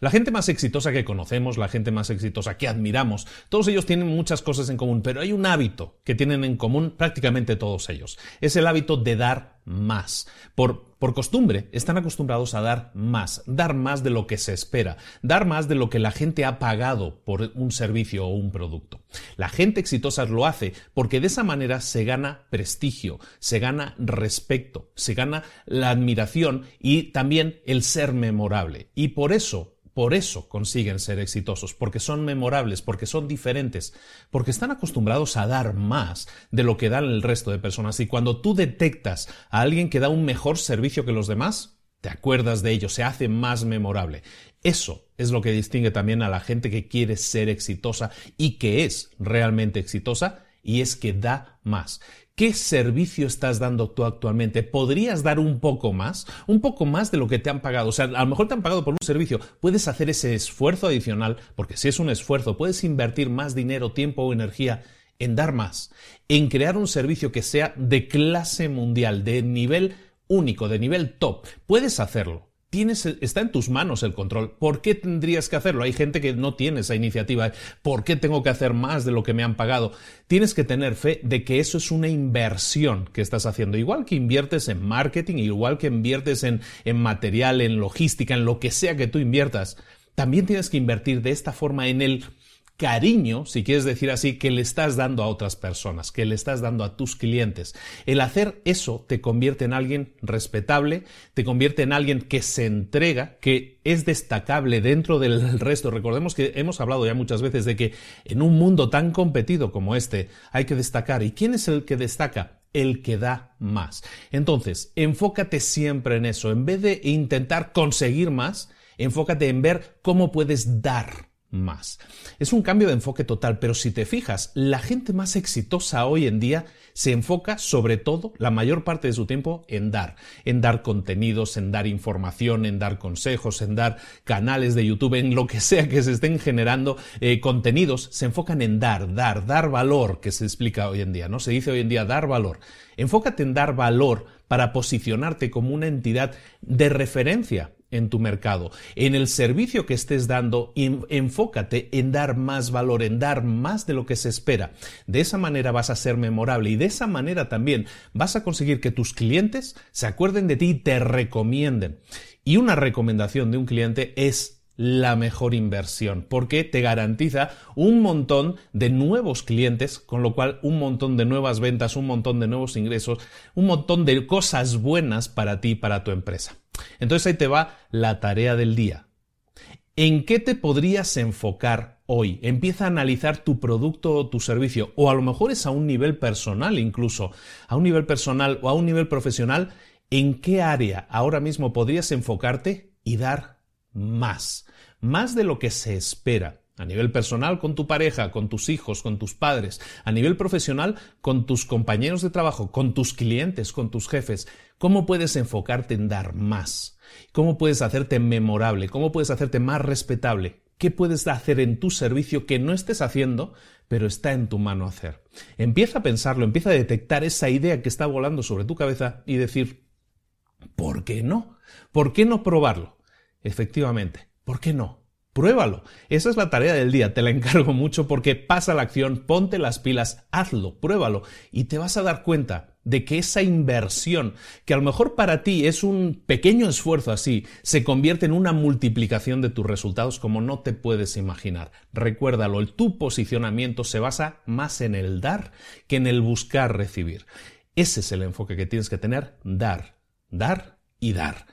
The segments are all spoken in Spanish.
La gente más exitosa que conocemos, la gente más exitosa que admiramos, todos ellos tienen muchas cosas en común, pero hay un hábito que tienen en común prácticamente todos ellos. Es el hábito de dar más. Por, por costumbre, están acostumbrados a dar más, dar más de lo que se espera, dar más de lo que la gente ha pagado por un servicio o un producto. La gente exitosa lo hace porque de esa manera se gana prestigio, se gana respeto, se gana la admiración y también el ser memorable. Y por eso por eso consiguen ser exitosos, porque son memorables, porque son diferentes, porque están acostumbrados a dar más de lo que dan el resto de personas. Y cuando tú detectas a alguien que da un mejor servicio que los demás, te acuerdas de ello, se hace más memorable. Eso es lo que distingue también a la gente que quiere ser exitosa y que es realmente exitosa, y es que da más. ¿Qué servicio estás dando tú actualmente? ¿Podrías dar un poco más? Un poco más de lo que te han pagado. O sea, a lo mejor te han pagado por un servicio. Puedes hacer ese esfuerzo adicional, porque si es un esfuerzo, puedes invertir más dinero, tiempo o energía en dar más, en crear un servicio que sea de clase mundial, de nivel único, de nivel top. Puedes hacerlo está en tus manos el control. ¿Por qué tendrías que hacerlo? Hay gente que no tiene esa iniciativa. ¿Por qué tengo que hacer más de lo que me han pagado? Tienes que tener fe de que eso es una inversión que estás haciendo. Igual que inviertes en marketing, igual que inviertes en, en material, en logística, en lo que sea que tú inviertas, también tienes que invertir de esta forma en el cariño, si quieres decir así, que le estás dando a otras personas, que le estás dando a tus clientes. El hacer eso te convierte en alguien respetable, te convierte en alguien que se entrega, que es destacable dentro del resto. Recordemos que hemos hablado ya muchas veces de que en un mundo tan competido como este hay que destacar. ¿Y quién es el que destaca? el que da más. Entonces, enfócate siempre en eso. En vez de intentar conseguir más, enfócate en ver cómo puedes dar más. Es un cambio de enfoque total, pero si te fijas, la gente más exitosa hoy en día se enfoca sobre todo la mayor parte de su tiempo en dar, en dar contenidos, en dar información, en dar consejos, en dar canales de YouTube, en lo que sea que se estén generando eh, contenidos, se enfocan en dar, dar, dar valor, que se explica hoy en día, ¿no? Se dice hoy en día dar valor. Enfócate en dar valor para posicionarte como una entidad de referencia en tu mercado. En el servicio que estés dando, enfócate en dar más valor, en dar más de lo que se espera. De esa manera vas a ser memorable y de esa manera también vas a conseguir que tus clientes se acuerden de ti y te recomienden. Y una recomendación de un cliente es la mejor inversión porque te garantiza un montón de nuevos clientes, con lo cual un montón de nuevas ventas, un montón de nuevos ingresos, un montón de cosas buenas para ti y para tu empresa. Entonces ahí te va la tarea del día. ¿En qué te podrías enfocar hoy? Empieza a analizar tu producto o tu servicio, o a lo mejor es a un nivel personal incluso, a un nivel personal o a un nivel profesional, ¿en qué área ahora mismo podrías enfocarte y dar más? Más de lo que se espera. A nivel personal con tu pareja, con tus hijos, con tus padres. A nivel profesional con tus compañeros de trabajo, con tus clientes, con tus jefes. ¿Cómo puedes enfocarte en dar más? ¿Cómo puedes hacerte memorable? ¿Cómo puedes hacerte más respetable? ¿Qué puedes hacer en tu servicio que no estés haciendo, pero está en tu mano hacer? Empieza a pensarlo, empieza a detectar esa idea que está volando sobre tu cabeza y decir, ¿por qué no? ¿Por qué no probarlo? Efectivamente, ¿por qué no? Pruébalo. Esa es la tarea del día. Te la encargo mucho porque pasa la acción, ponte las pilas, hazlo, pruébalo y te vas a dar cuenta de que esa inversión, que a lo mejor para ti es un pequeño esfuerzo así, se convierte en una multiplicación de tus resultados como no te puedes imaginar. Recuérdalo, tu posicionamiento se basa más en el dar que en el buscar recibir. Ese es el enfoque que tienes que tener, dar, dar y dar.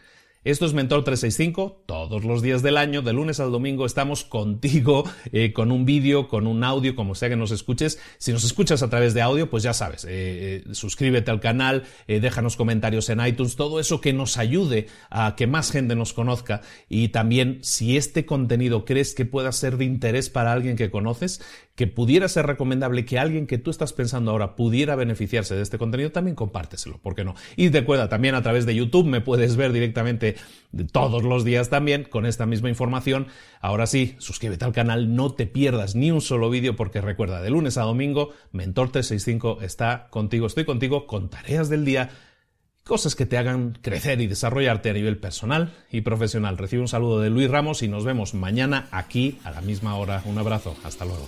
Esto es Mentor 365, todos los días del año, de lunes al domingo, estamos contigo eh, con un vídeo, con un audio, como sea que nos escuches. Si nos escuchas a través de audio, pues ya sabes, eh, eh, suscríbete al canal, déjanos comentarios en iTunes, todo eso que nos ayude a que más gente nos conozca. Y también, si este contenido crees que pueda ser de interés para alguien que conoces, que pudiera ser recomendable que alguien que tú estás pensando ahora pudiera beneficiarse de este contenido, también compárteselo, ¿por qué no? Y recuerda, también a través de YouTube me puedes ver directamente todos los días también con esta misma información. Ahora sí, suscríbete al canal, no te pierdas ni un solo vídeo porque recuerda, de lunes a domingo, Mentor 365 está contigo, estoy contigo con tareas del día cosas que te hagan crecer y desarrollarte a nivel personal y profesional. Recibe un saludo de Luis Ramos y nos vemos mañana aquí a la misma hora. Un abrazo, hasta luego.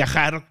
viajar